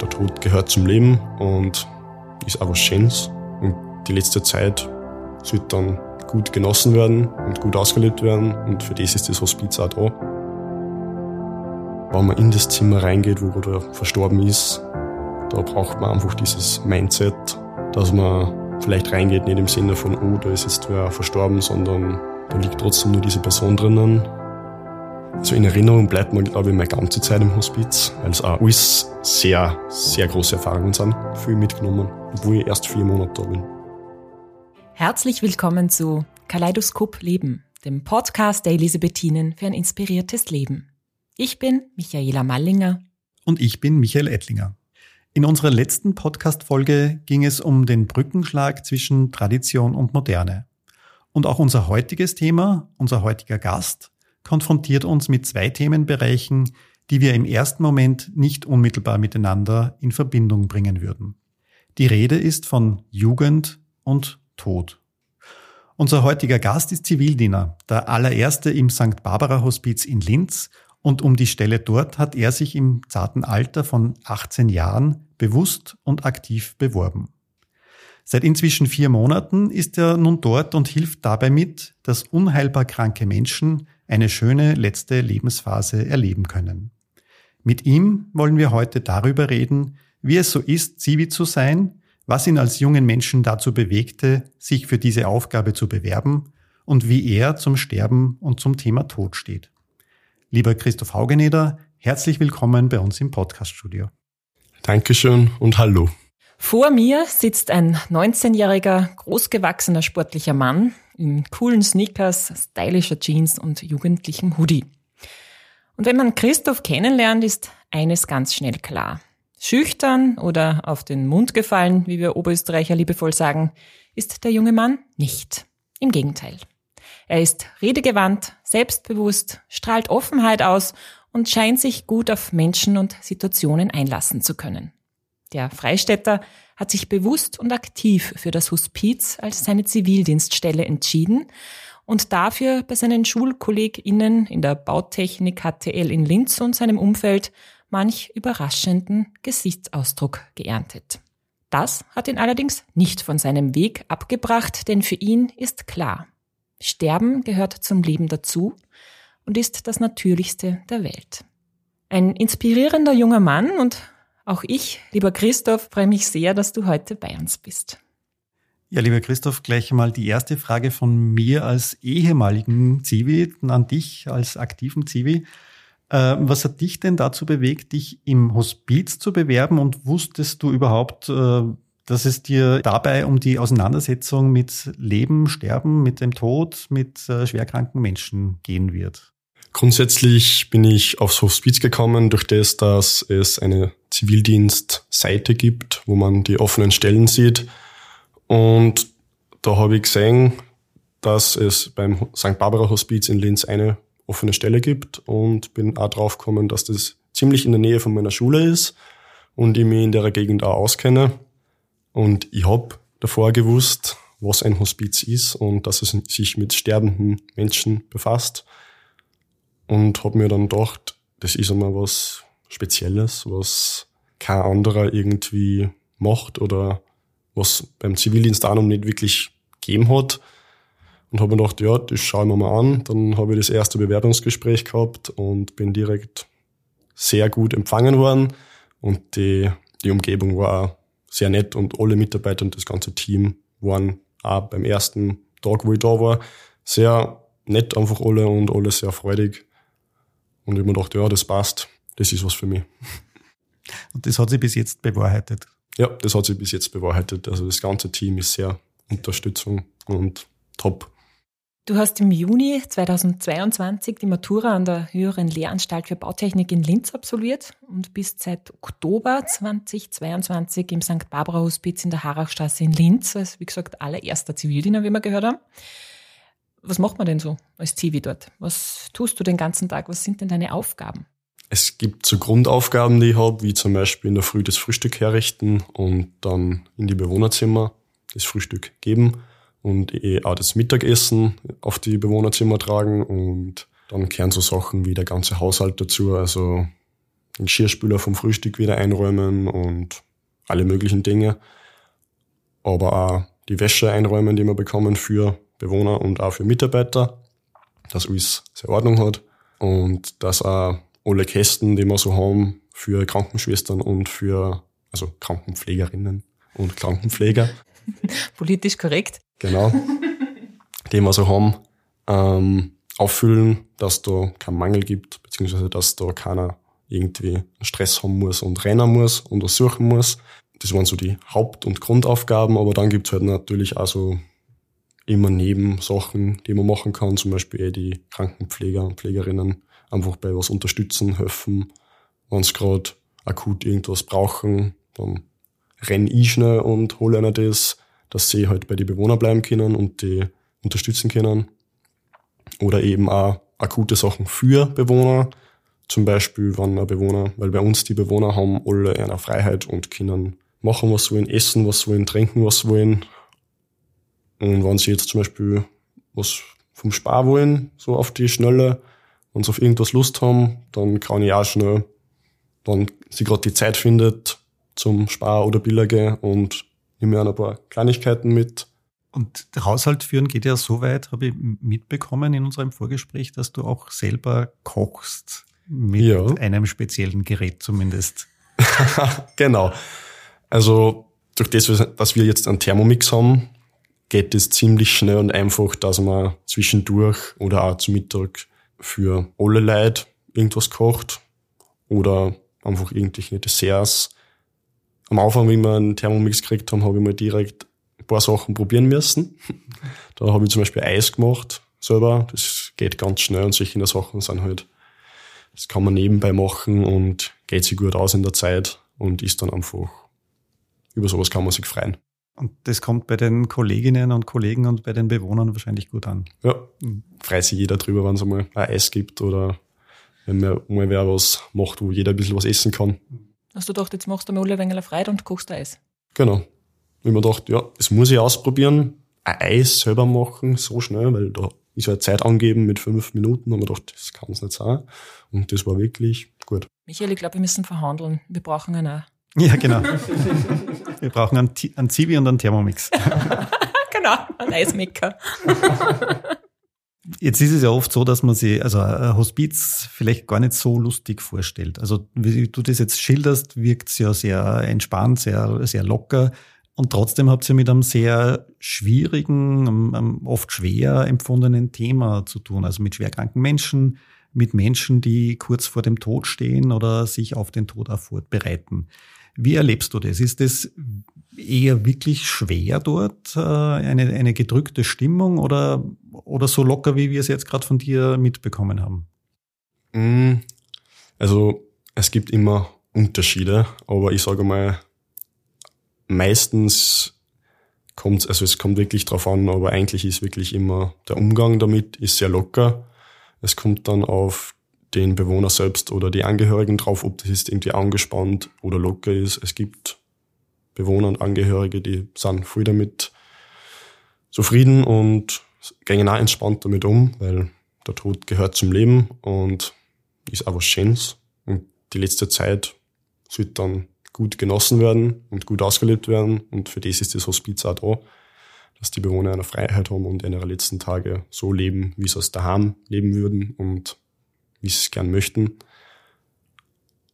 Der Tod gehört zum Leben und ist auch was Schönes. Und die letzte Zeit sollte dann gut genossen werden und gut ausgelebt werden. Und für das ist das Hospiz auch da. Wenn man in das Zimmer reingeht, wo der verstorben ist, da braucht man einfach dieses Mindset, dass man vielleicht reingeht, nicht im Sinne von, oh, da ist jetzt wer verstorben, sondern da liegt trotzdem nur diese Person drinnen. So in Erinnerung bleibt man, glaube ich, meine ganze Zeit im Hospiz, weil es auch alles sehr, sehr große Erfahrungen sind. Viel mitgenommen, obwohl ich erst vier Monate da bin. Herzlich willkommen zu Kaleidoskop Leben, dem Podcast der Elisabethinen für ein inspiriertes Leben. Ich bin Michaela Mallinger. Und ich bin Michael Ettlinger. In unserer letzten Podcast-Folge ging es um den Brückenschlag zwischen Tradition und Moderne. Und auch unser heutiges Thema, unser heutiger Gast, konfrontiert uns mit zwei Themenbereichen, die wir im ersten Moment nicht unmittelbar miteinander in Verbindung bringen würden. Die Rede ist von Jugend und Tod. Unser heutiger Gast ist Zivildiener, der allererste im St. Barbara Hospiz in Linz und um die Stelle dort hat er sich im zarten Alter von 18 Jahren bewusst und aktiv beworben. Seit inzwischen vier Monaten ist er nun dort und hilft dabei mit, dass unheilbar kranke Menschen eine schöne letzte Lebensphase erleben können. Mit ihm wollen wir heute darüber reden, wie es so ist, Zivi zu sein, was ihn als jungen Menschen dazu bewegte, sich für diese Aufgabe zu bewerben und wie er zum Sterben und zum Thema Tod steht. Lieber Christoph Haugeneder, herzlich willkommen bei uns im Podcaststudio. Dankeschön und hallo. Vor mir sitzt ein 19-jähriger, großgewachsener sportlicher Mann in coolen Sneakers, stylischer Jeans und jugendlichem Hoodie. Und wenn man Christoph kennenlernt, ist eines ganz schnell klar. Schüchtern oder auf den Mund gefallen, wie wir Oberösterreicher liebevoll sagen, ist der junge Mann nicht. Im Gegenteil. Er ist redegewandt, selbstbewusst, strahlt Offenheit aus und scheint sich gut auf Menschen und Situationen einlassen zu können. Der Freistädter hat sich bewusst und aktiv für das Hospiz als seine Zivildienststelle entschieden und dafür bei seinen SchulkollegInnen in der Bautechnik HTL in Linz und seinem Umfeld manch überraschenden Gesichtsausdruck geerntet. Das hat ihn allerdings nicht von seinem Weg abgebracht, denn für ihn ist klar, Sterben gehört zum Leben dazu und ist das Natürlichste der Welt. Ein inspirierender junger Mann und auch ich, lieber Christoph, freue mich sehr, dass du heute bei uns bist. Ja, lieber Christoph, gleich mal die erste Frage von mir als ehemaligen Zivi an dich als aktiven Zivi. Äh, was hat dich denn dazu bewegt, dich im Hospiz zu bewerben und wusstest du überhaupt, äh, dass es dir dabei um die Auseinandersetzung mit Leben, Sterben, mit dem Tod, mit äh, schwerkranken Menschen gehen wird? Grundsätzlich bin ich aufs Hospiz gekommen, durch das, dass es eine Zivildienstseite gibt, wo man die offenen Stellen sieht. Und da habe ich gesehen, dass es beim St. Barbara Hospiz in Linz eine offene Stelle gibt und bin auch drauf gekommen, dass das ziemlich in der Nähe von meiner Schule ist und ich mich in der Gegend auch auskenne. Und ich habe davor gewusst, was ein Hospiz ist und dass es sich mit sterbenden Menschen befasst und habe mir dann gedacht, das ist einmal was Spezielles, was kein anderer irgendwie macht oder was beim Zivildienst auch noch nicht wirklich gegeben hat. Und habe mir gedacht, ja, das schauen wir mal an. Dann habe ich das erste Bewerbungsgespräch gehabt und bin direkt sehr gut empfangen worden. Und die, die Umgebung war auch sehr nett und alle Mitarbeiter und das ganze Team waren auch beim ersten Tag, wo ich da war, sehr nett einfach alle und alle sehr freudig. Und ich habe mir gedacht, ja, das passt, das ist was für mich. Und das hat sich bis jetzt bewahrheitet? Ja, das hat sich bis jetzt bewahrheitet. Also das ganze Team ist sehr Unterstützung und top. Du hast im Juni 2022 die Matura an der Höheren Lehranstalt für Bautechnik in Linz absolviert und bist seit Oktober 2022 im St. Barbara Hospiz in der Harachstraße in Linz als, wie gesagt, allererster Zivildiener, wie wir gehört haben. Was macht man denn so als Zivi dort? Was tust du den ganzen Tag? Was sind denn deine Aufgaben? Es gibt so Grundaufgaben, die ich habe, wie zum Beispiel in der Früh das Frühstück herrichten und dann in die Bewohnerzimmer das Frühstück geben und eh auch das Mittagessen auf die Bewohnerzimmer tragen und dann kehren so Sachen wie der ganze Haushalt dazu, also den Geschirrspüler vom Frühstück wieder einräumen und alle möglichen Dinge. Aber auch die Wäsche einräumen, die wir bekommen für Bewohner und auch für Mitarbeiter, dass alles seine Ordnung hat und dass auch alle Kästen, die wir so haben, für Krankenschwestern und für, also Krankenpflegerinnen und Krankenpfleger. Politisch korrekt. Genau. die wir so haben, ähm, auffüllen, dass da keinen Mangel gibt, beziehungsweise dass da keiner irgendwie Stress haben muss und rennen muss und was suchen muss. Das waren so die Haupt- und Grundaufgaben, aber dann gibt's halt natürlich auch so immer Nebensachen, die man machen kann, zum Beispiel eh die Krankenpfleger und Pflegerinnen einfach bei was unterstützen, helfen. Wenn sie gerade akut irgendwas brauchen, dann renn ich schnell und hole einer das, dass sie halt bei den Bewohnern bleiben können und die unterstützen können. Oder eben auch akute Sachen für Bewohner. Zum Beispiel, wenn ein Bewohner, weil bei uns die Bewohner haben alle eine Freiheit und können machen, was wollen, essen, was wollen, trinken, was wollen. Und wenn sie jetzt zum Beispiel was vom Spar wollen, so auf die Schnelle, wenn sie auf irgendwas Lust haben, dann kann ich auch schnell, wenn sie gerade die Zeit findet, zum Spar oder Biller gehen und nehme mir ein paar Kleinigkeiten mit. Und Haushalt führen geht ja so weit, habe ich mitbekommen in unserem Vorgespräch, dass du auch selber kochst. Mit ja. einem speziellen Gerät zumindest. genau. Also durch das, dass wir jetzt einen Thermomix haben, geht es ziemlich schnell und einfach, dass man zwischendurch oder auch zu Mittag für alle Leute irgendwas kocht oder einfach irgendwelche Desserts. Am Anfang, wie wir einen Thermomix gekriegt haben, habe ich mal direkt ein paar Sachen probieren müssen. Da habe ich zum Beispiel Eis gemacht selber. Das geht ganz schnell und solche Sachen sind halt, das kann man nebenbei machen und geht sich gut aus in der Zeit und ist dann einfach, über sowas kann man sich freuen. Und das kommt bei den Kolleginnen und Kollegen und bei den Bewohnern wahrscheinlich gut an. Ja, freut sich jeder drüber, wenn es einmal ein Eis gibt oder wenn mal wer was macht, wo jeder ein bisschen was essen kann. Hast du gedacht, jetzt machst du mir alle ein wenig Freude und kochst Eis? Genau. Ich mir gedacht, ja, das muss ich ausprobieren. Ein Eis selber machen, so schnell, weil da ist ja Zeit angeben mit fünf Minuten. Und mir gedacht, das kann es nicht sein. Und das war wirklich gut. Michael, ich glaube, wir müssen verhandeln. Wir brauchen einen auch. Ja, genau. Wir brauchen einen, einen Zivi und einen Thermomix. genau, einen Eismaker. Jetzt ist es ja oft so, dass man sich, also Hospiz vielleicht gar nicht so lustig vorstellt. Also wie du das jetzt schilderst, wirkt es ja sehr entspannt, sehr, sehr locker. Und trotzdem habt ihr mit einem sehr schwierigen, oft schwer empfundenen Thema zu tun. Also mit schwerkranken Menschen, mit Menschen, die kurz vor dem Tod stehen oder sich auf den Tod auch vorbereiten. Wie erlebst du das? Ist das eher wirklich schwer dort, äh, eine, eine gedrückte Stimmung oder, oder so locker, wie wir es jetzt gerade von dir mitbekommen haben? Mm, also es gibt immer Unterschiede, aber ich sage mal, meistens kommt also es kommt wirklich drauf an, aber eigentlich ist wirklich immer der Umgang damit ist sehr locker. Es kommt dann auf den Bewohner selbst oder die Angehörigen drauf, ob das jetzt irgendwie angespannt oder locker ist. Es gibt Bewohner und Angehörige, die sind voll damit zufrieden und gehen auch entspannt damit um, weil der Tod gehört zum Leben und ist auch was Schönes. Und die letzte Zeit sollte dann gut genossen werden und gut ausgelebt werden. Und für das ist das Hospiz auch da, dass die Bewohner eine Freiheit haben und in ihre letzten Tage so leben, wie sie es daheim leben würden und wie sie es gern möchten.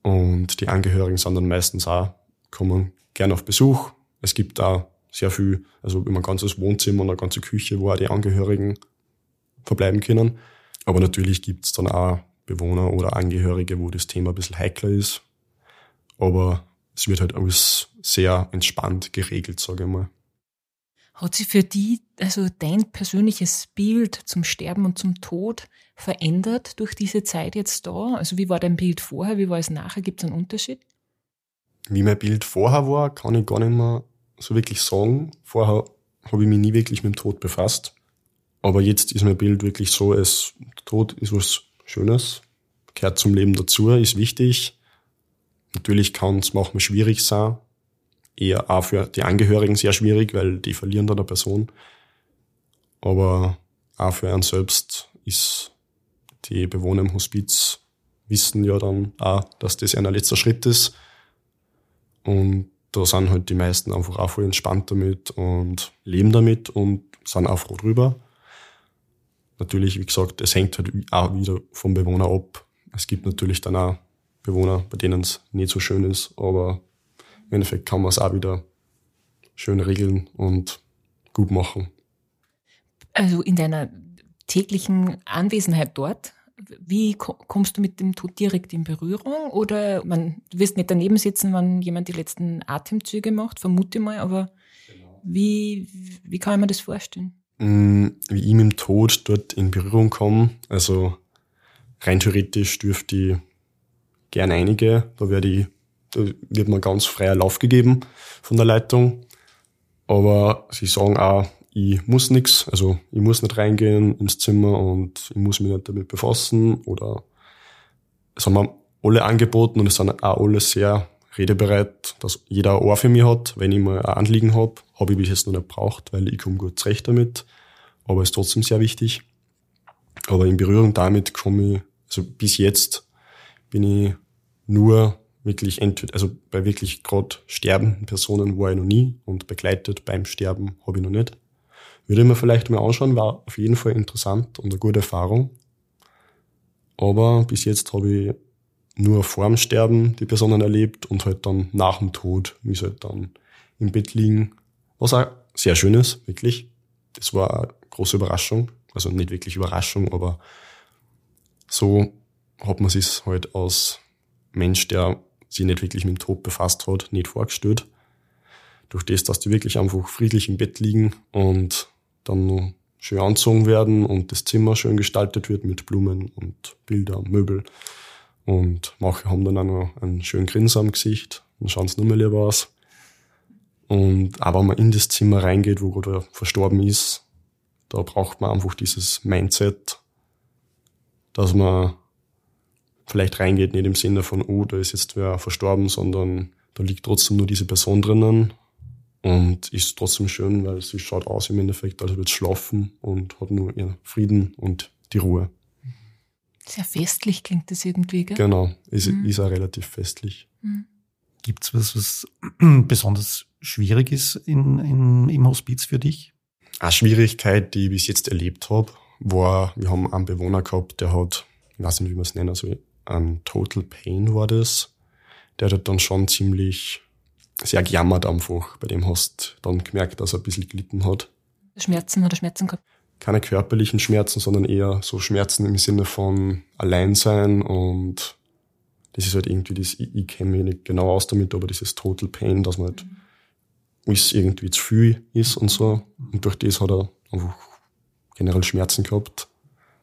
Und die Angehörigen sind dann meistens auch, kommen gern auf Besuch. Es gibt da sehr viel, also immer ein ganzes Wohnzimmer und eine ganze Küche, wo auch die Angehörigen verbleiben können. Aber natürlich gibt's dann auch Bewohner oder Angehörige, wo das Thema ein bisschen heikler ist. Aber es wird halt alles sehr entspannt geregelt, sage ich mal. Hat sich für die, also dein persönliches Bild zum Sterben und zum Tod verändert durch diese Zeit jetzt da? Also wie war dein Bild vorher, wie war es nachher? Gibt es einen Unterschied? Wie mein Bild vorher war, kann ich gar nicht mehr so wirklich sagen. Vorher habe ich mich nie wirklich mit dem Tod befasst. Aber jetzt ist mein Bild wirklich so, es, Tod ist was Schönes, gehört zum Leben dazu, ist wichtig. Natürlich kann es manchmal schwierig sein, eher auch für die Angehörigen sehr schwierig, weil die verlieren dann eine Person. Aber auch für einen selbst ist die Bewohner im Hospiz wissen ja dann auch, dass das ein letzter Schritt ist. Und da sind halt die meisten einfach auch voll entspannt damit und leben damit und sind auch froh drüber. Natürlich, wie gesagt, es hängt halt auch wieder vom Bewohner ab. Es gibt natürlich dann auch Bewohner, bei denen es nicht so schön ist, aber im Endeffekt kann man es auch wieder schön regeln und gut machen. Also in deiner täglichen Anwesenheit dort, wie kommst du mit dem Tod direkt in Berührung? Oder man, du wirst nicht daneben sitzen, wenn jemand die letzten Atemzüge macht, vermute mal, aber genau. wie, wie kann man das vorstellen? Mm, wie ich mit dem Tod dort in Berührung komme, also rein theoretisch dürfte ich gern einige, da werde ich, wird mir ganz freier Lauf gegeben von der Leitung. Aber sie sagen auch, ich muss nichts, also ich muss nicht reingehen ins Zimmer und ich muss mich nicht damit befassen oder es haben alle angeboten und es sind auch alle sehr redebereit, dass jeder ein Ohr für mich hat. Wenn ich mal ein Anliegen habe, habe ich bis jetzt noch nicht braucht, weil ich komme gut zurecht damit. Aber ist trotzdem sehr wichtig. Aber in Berührung damit komme ich, also bis jetzt bin ich nur wirklich entweder, also bei wirklich gerade sterbenden Personen war ich noch nie und begleitet beim Sterben habe ich noch nicht. Würde ich mir vielleicht mal anschauen, war auf jeden Fall interessant und eine gute Erfahrung. Aber bis jetzt habe ich nur vor dem Sterben die Personen erlebt und halt dann nach dem Tod, wie sie halt dann im Bett liegen. Was auch sehr schön ist, wirklich. Das war eine große Überraschung. Also nicht wirklich Überraschung, aber so hat man sich halt als Mensch, der sich nicht wirklich mit dem Tod befasst hat, nicht vorgestellt. Durch das, dass die wirklich einfach friedlich im Bett liegen und dann noch schön anzogen werden und das Zimmer schön gestaltet wird mit Blumen und Bilder, Möbel. Und manche haben dann auch noch einen schönen Grinsen am Gesicht und schauen es nur mehr lieber aus. Und auch wenn man in das Zimmer reingeht, wo gerade verstorben ist, da braucht man einfach dieses Mindset, dass man vielleicht reingeht, nicht im Sinne von, oh, da ist jetzt wer verstorben, sondern da liegt trotzdem nur diese Person drinnen und ist trotzdem schön, weil sie schaut aus im Endeffekt, als würde schlafen und hat nur ihren Frieden und die Ruhe. Sehr festlich klingt das irgendwie, gell? Genau, ist, mhm. ist auch relativ festlich. Mhm. Gibt es was, was besonders schwierig ist in, in, im Hospiz für dich? Eine Schwierigkeit, die ich bis jetzt erlebt habe, war, wir haben einen Bewohner gehabt, der hat, ich weiß nicht, wie man es nennt, also ein Total Pain war das. Der hat dann schon ziemlich sehr gejammert einfach. Bei dem hast du dann gemerkt, dass er ein bisschen gelitten hat. Schmerzen oder Schmerzen gehabt? Keine körperlichen Schmerzen, sondern eher so Schmerzen im Sinne von Alleinsein und das ist halt irgendwie das, ich, ich kenne mich nicht genau aus damit, aber dieses Total Pain, dass man halt mhm. alles irgendwie zu viel ist und so. Und durch das hat er einfach generell Schmerzen gehabt.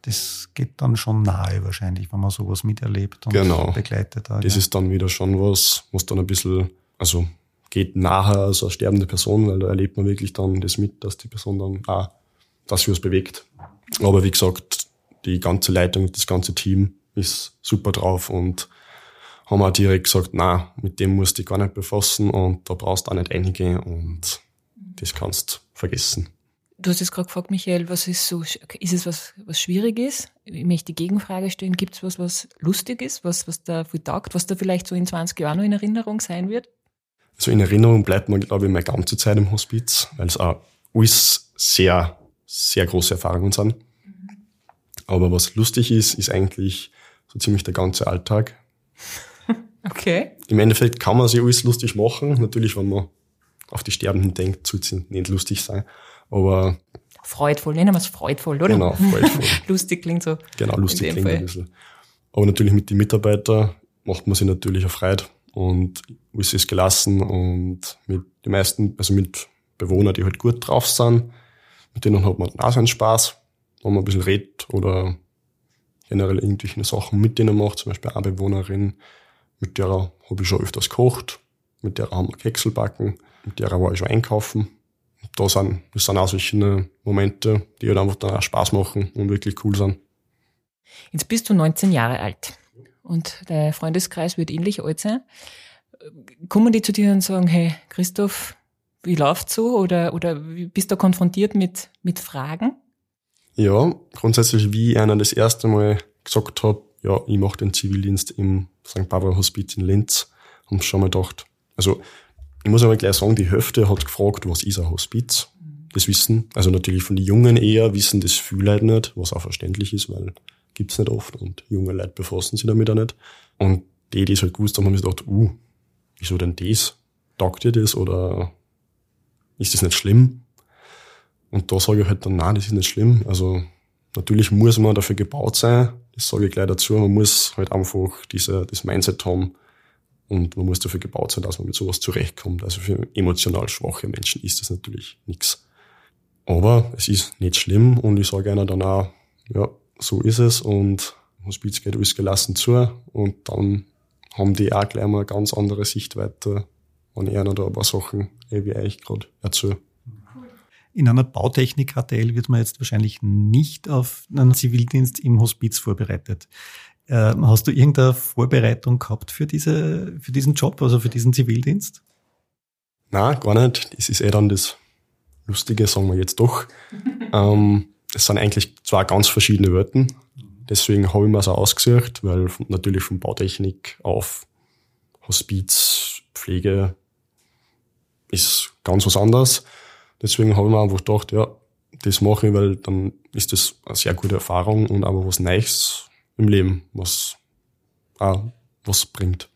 Das geht dann schon nahe wahrscheinlich, wenn man sowas miterlebt und genau. begleitet. Hat, das ja. ist dann wieder schon was, was dann ein bisschen, also geht nachher als eine sterbende Person, weil da erlebt man wirklich dann das mit, dass die Person dann auch das für uns bewegt. Aber wie gesagt, die ganze Leitung, das ganze Team ist super drauf und haben auch direkt gesagt, na, mit dem musst du dich gar nicht befassen und da brauchst du auch nicht einige und das kannst vergessen. Du hast jetzt gerade gefragt, Michael, was ist so, ist es was, was schwierig ist? Ich möchte die Gegenfrage stellen, gibt es was, was lustig ist, was, was da viel taugt, was da vielleicht so in 20 Jahren noch in Erinnerung sein wird? so in Erinnerung bleibt mir, glaube ich, meine ganze Zeit im Hospiz, weil es auch alles sehr, sehr große Erfahrungen sind. Aber was lustig ist, ist eigentlich so ziemlich der ganze Alltag. Okay. Im Endeffekt kann man sich alles lustig machen. Natürlich, wenn man auf die Sterbenden denkt, soll es nicht lustig sein. Aber. Freudvoll, nennen wir es freudvoll, oder? Genau, freudvoll. lustig klingt so. Genau, lustig klingt Fall. ein bisschen. Aber natürlich mit den Mitarbeitern macht man sich natürlich erfreut und alles ist gelassen und mit den meisten, also mit Bewohnern, die halt gut drauf sind, mit denen hat man auch seinen Spaß, wenn man ein bisschen redet oder generell irgendwelche Sachen mit denen macht, zum Beispiel eine Bewohnerin, mit der habe ich schon öfters gekocht, mit der haben wir Keksel backen, mit der war ich schon einkaufen. Da sind, das sind auch solche Momente, die halt einfach dann auch Spaß machen und wirklich cool sind. Jetzt bist du 19 Jahre alt und der Freundeskreis wird ähnlich alt sein. Kommen die zu dir und sagen, hey, Christoph, wie läuft's so? Oder, oder bist du konfrontiert mit, mit Fragen? Ja, grundsätzlich, wie ich einer das erste Mal gesagt habe, ja, ich mache den Zivildienst im St. Barbara Hospiz in Linz und schon mal gedacht, also ich muss aber gleich sagen, die Hälfte hat gefragt, was ist ein Hospiz? Das wissen, also natürlich von den Jungen eher, wissen das viele Leute nicht, was auch verständlich ist, weil gibt's nicht oft und junge Leute befassen sich damit auch nicht. Und die, die es halt gewusst haben, haben sich gedacht, uh, wieso denn das? Taugt dir das oder ist das nicht schlimm? Und da sage ich halt dann, nein, das ist nicht schlimm. Also natürlich muss man dafür gebaut sein, das sage ich gleich dazu. Man muss halt einfach diese, das Mindset haben und man muss dafür gebaut sein, dass man mit sowas zurechtkommt. Also für emotional schwache Menschen ist das natürlich nichts. Aber es ist nicht schlimm und ich sage einer dann auch, ja, so ist es und Hospiz geht alles gelassen zu und dann haben die auch gleich mal eine ganz andere Sichtweite, wenn einer da ein paar Sachen, eh wie ich gerade erzähle. In einer Bautechnik-HTL wird man jetzt wahrscheinlich nicht auf einen Zivildienst im Hospiz vorbereitet. Äh, hast du irgendeine Vorbereitung gehabt für, diese, für diesen Job, also für diesen Zivildienst? Na, gar nicht. Das ist eh dann das Lustige, sagen wir jetzt doch. ähm, es sind eigentlich zwei ganz verschiedene Welten. Deswegen habe ich mir so ausgesucht, weil natürlich von Bautechnik auf Hospiz, Pflege ist ganz was anderes. Deswegen habe ich mir einfach gedacht, ja, das mache ich, weil dann ist das eine sehr gute Erfahrung und aber was Neues im Leben, was auch was bringt.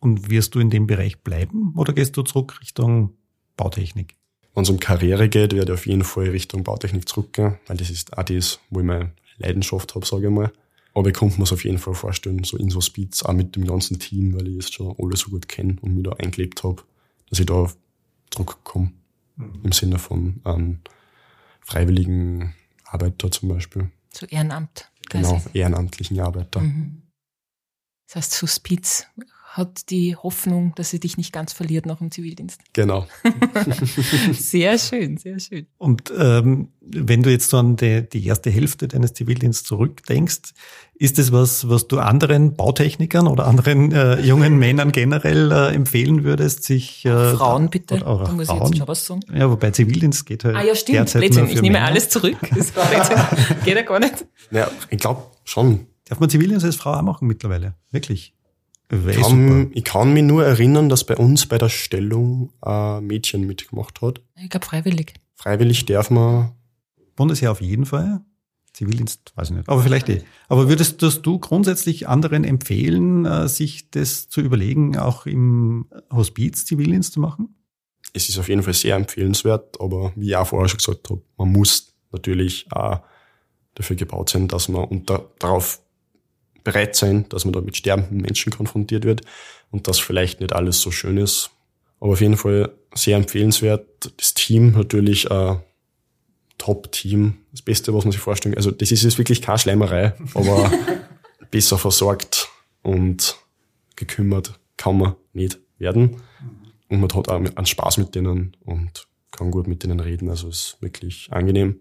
Und wirst du in dem Bereich bleiben oder gehst du zurück Richtung Bautechnik? Wenn es um Karriere geht, werde ich auf jeden Fall Richtung Bautechnik zurückgehen, weil das ist auch das, wo ich meine Leidenschaft habe, sage ich mal. Aber ich konnte mir es auf jeden Fall vorstellen, so in so Speeds, auch mit dem ganzen Team, weil ich jetzt schon alle so gut kenne und mich da eingelebt habe, dass ich da zurückkomme. Mhm. Im Sinne von einem freiwilligen Arbeiter zum Beispiel. So Ehrenamt. Genau, ehrenamtlichen Arbeiter. Mhm. Das heißt, Hospiz hat die Hoffnung, dass sie dich nicht ganz verliert nach dem Zivildienst. Genau. sehr schön, sehr schön. Und ähm, wenn du jetzt so an die, die erste Hälfte deines Zivildienstes zurückdenkst, ist das was, was du anderen Bautechnikern oder anderen äh, jungen Männern generell äh, empfehlen würdest, sich äh, Frauen bitte, oder, oder da muss Frauen. ich jetzt schon was sagen. Ja, wobei Zivildienst geht halt. Ah ja, stimmt. Blödsinn, ich nehme Männer. alles zurück. Das geht ja gar nicht. Ja, ich glaube schon. Darf man Zivildienst als Frau auch machen mittlerweile? Wirklich? Ich kann, ich kann mich nur erinnern, dass bei uns bei der Stellung ein Mädchen mitgemacht hat. Ich glaube freiwillig. Freiwillig darf man. Bundesheer auf jeden Fall. Zivildienst, weiß ich nicht. Aber vielleicht eh. Aber würdest du grundsätzlich anderen empfehlen, äh, sich das zu überlegen, auch im Hospiz Zivildienst zu machen? Es ist auf jeden Fall sehr empfehlenswert, aber wie ich auch vorher schon gesagt habe, man muss natürlich auch dafür gebaut sein, dass man unter, darauf bereit sein, dass man da mit sterbenden Menschen konfrontiert wird und dass vielleicht nicht alles so schön ist. Aber auf jeden Fall sehr empfehlenswert. Das Team natürlich ein Top-Team. Das Beste, was man sich vorstellen Also das ist jetzt wirklich keine Schleimerei, aber besser versorgt und gekümmert kann man nicht werden. Und man hat auch einen Spaß mit denen und kann gut mit denen reden. Also es ist wirklich angenehm.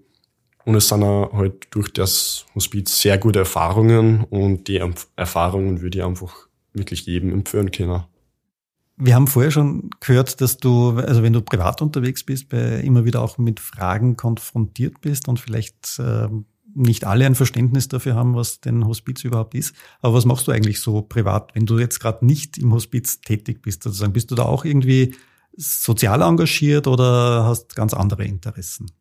Und es sind auch halt durch das Hospiz sehr gute Erfahrungen und die Erfahrungen würde ich einfach wirklich jedem empfehlen können. Wir haben vorher schon gehört, dass du, also wenn du privat unterwegs bist, bei immer wieder auch mit Fragen konfrontiert bist und vielleicht äh, nicht alle ein Verständnis dafür haben, was denn Hospiz überhaupt ist. Aber was machst du eigentlich so privat, wenn du jetzt gerade nicht im Hospiz tätig bist, sozusagen? Bist du da auch irgendwie sozial engagiert oder hast ganz andere Interessen?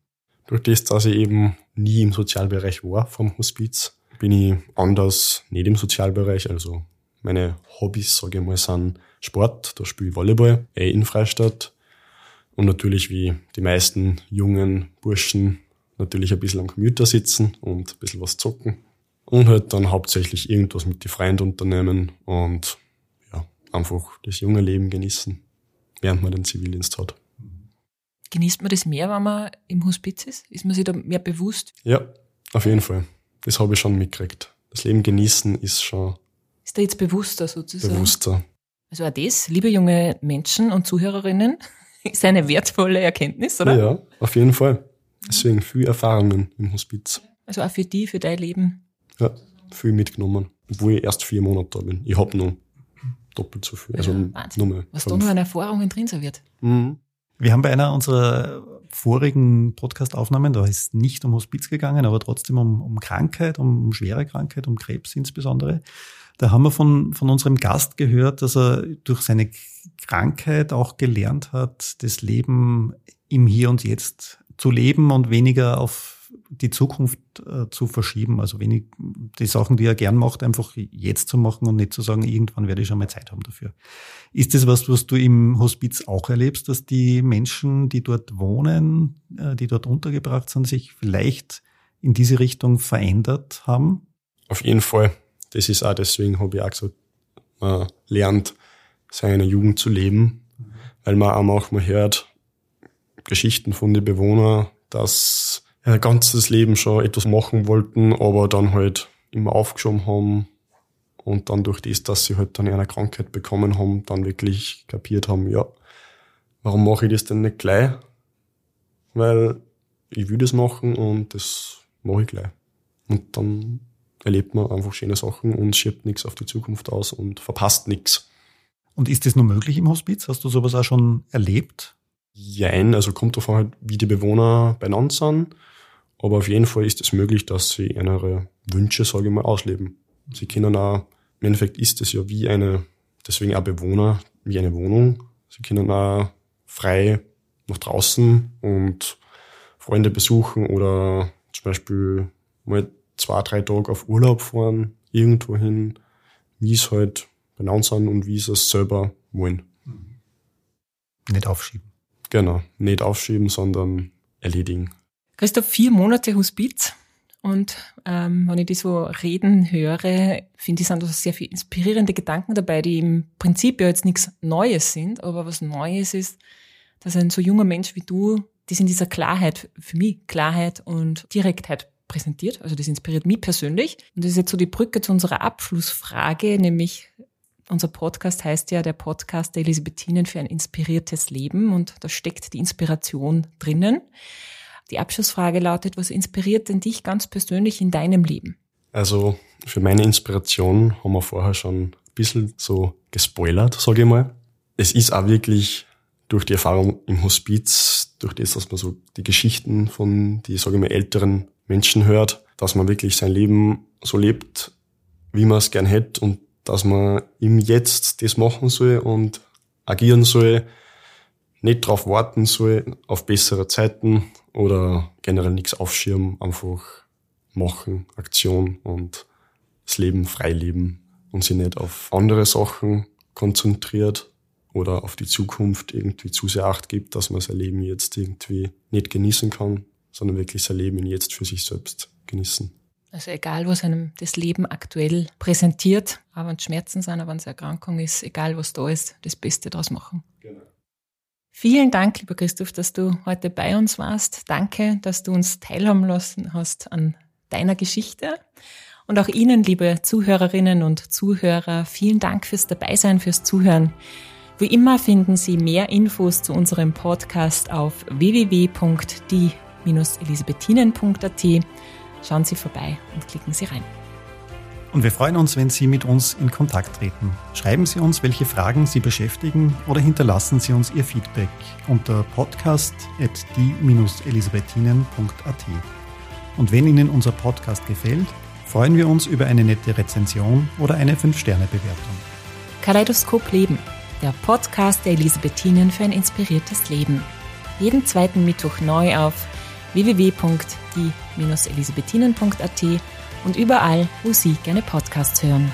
Durch das, dass ich eben nie im Sozialbereich war vom Hospiz, bin ich anders nicht im Sozialbereich. Also meine Hobbys, sage ich mal, sind Sport. Da spiele ich Volleyball, eh in Freistadt. Und natürlich wie die meisten jungen Burschen natürlich ein bisschen am Computer sitzen und ein bisschen was zocken. Und halt dann hauptsächlich irgendwas mit den Freunden unternehmen und ja, einfach das junge Leben genießen, während man den Zivildienst hat. Genießt man das mehr, wenn man im Hospiz ist? Ist man sich da mehr bewusst? Ja, auf jeden Fall. Das habe ich schon mitgekriegt. Das Leben genießen ist schon. Ist da jetzt bewusster sozusagen? Bewusster. Also auch das, liebe junge Menschen und Zuhörerinnen, ist eine wertvolle Erkenntnis, oder? Ja, auf jeden Fall. Deswegen viel Erfahrungen im Hospiz. Also auch für die, für dein Leben. Ja, viel mitgenommen. Obwohl ich erst vier Monate da bin. Ich habe nur doppelt so viel. Also ja, Wahnsinn. Nur Was fünf. da nur an Erfahrungen drin sein wird. Mhm. Wir haben bei einer unserer vorigen Podcastaufnahmen, da ist nicht um Hospiz gegangen, aber trotzdem um, um Krankheit, um, um schwere Krankheit, um Krebs insbesondere. Da haben wir von, von unserem Gast gehört, dass er durch seine Krankheit auch gelernt hat, das Leben im Hier und Jetzt zu leben und weniger auf die Zukunft äh, zu verschieben. Also wenig die Sachen, die er gern macht, einfach jetzt zu machen und nicht zu sagen, irgendwann werde ich schon mal Zeit haben dafür. Ist das was, was du im Hospiz auch erlebst, dass die Menschen, die dort wohnen, äh, die dort untergebracht sind, sich vielleicht in diese Richtung verändert haben? Auf jeden Fall. Das ist auch deswegen, habe ich auch gesagt, man lernt, seine Jugend zu leben, weil man auch manchmal hört, Geschichten von den Bewohnern, dass ganzes Leben schon etwas machen wollten, aber dann halt immer aufgeschoben haben und dann durch das, dass sie halt dann eine Krankheit bekommen haben, dann wirklich kapiert haben, ja, warum mache ich das denn nicht gleich? Weil ich will das machen und das mache ich gleich. Und dann erlebt man einfach schöne Sachen und schiebt nichts auf die Zukunft aus und verpasst nichts. Und ist das nur möglich im Hospiz? Hast du sowas auch schon erlebt? Jein, also kommt davon halt, wie die Bewohner beieinander sind. Aber auf jeden Fall ist es möglich, dass sie ihre Wünsche, sage ich mal, ausleben. Sie können auch, im Endeffekt ist es ja wie eine, deswegen auch Bewohner, wie eine Wohnung. Sie können auch frei nach draußen und Freunde besuchen oder zum Beispiel mal zwei, drei Tage auf Urlaub fahren, irgendwo hin, wie es halt benannt sind und wie sie es selber wollen. Nicht aufschieben. Genau, nicht aufschieben, sondern erledigen. Christoph, vier Monate Hospiz. Und ähm, wenn ich die so reden höre, finde ich, sind da sehr viele inspirierende Gedanken dabei, die im Prinzip ja jetzt nichts Neues sind, aber was Neues ist, dass ein so junger Mensch wie du das in dieser Klarheit, für mich Klarheit und Direktheit präsentiert. Also das inspiriert mich persönlich. Und das ist jetzt so die Brücke zu unserer Abschlussfrage, nämlich unser Podcast heißt ja der Podcast der Elisabethinen für ein inspiriertes Leben und da steckt die Inspiration drinnen. Die Abschlussfrage lautet, was inspiriert denn dich ganz persönlich in deinem Leben? Also für meine Inspiration haben wir vorher schon ein bisschen so gespoilert, sage ich mal. Es ist auch wirklich durch die Erfahrung im Hospiz, durch das, dass man so die Geschichten von die, sage ich mal, älteren Menschen hört, dass man wirklich sein Leben so lebt, wie man es gern hätte und dass man im Jetzt das machen soll und agieren soll, nicht darauf warten soll auf bessere Zeiten oder generell nichts aufschirmen, einfach machen, Aktion und das Leben frei leben und sich nicht auf andere Sachen konzentriert oder auf die Zukunft irgendwie zu sehr Acht gibt, dass man sein Leben jetzt irgendwie nicht genießen kann, sondern wirklich sein Leben jetzt für sich selbst genießen. Also egal, was einem das Leben aktuell präsentiert, auch wenn es Schmerzen sind, auch wenn es Erkrankung ist, egal was da ist, das Beste daraus machen. Genau. Vielen Dank, lieber Christoph, dass du heute bei uns warst. Danke, dass du uns teilhaben lassen hast an deiner Geschichte. Und auch Ihnen, liebe Zuhörerinnen und Zuhörer, vielen Dank fürs Dabeisein, fürs Zuhören. Wie immer finden Sie mehr Infos zu unserem Podcast auf www.die-elisabethinen.at Schauen Sie vorbei und klicken Sie rein. Und wir freuen uns, wenn Sie mit uns in Kontakt treten. Schreiben Sie uns, welche Fragen Sie beschäftigen oder hinterlassen Sie uns Ihr Feedback unter podcast.die-elisabethinen.at. Und wenn Ihnen unser Podcast gefällt, freuen wir uns über eine nette Rezension oder eine 5-Sterne-Bewertung. Kaleidoskop Leben, der Podcast der Elisabethinen für ein inspiriertes Leben. Jeden zweiten Mittwoch neu auf www.die-elisabethinen.at und überall, wo Sie gerne Podcasts hören.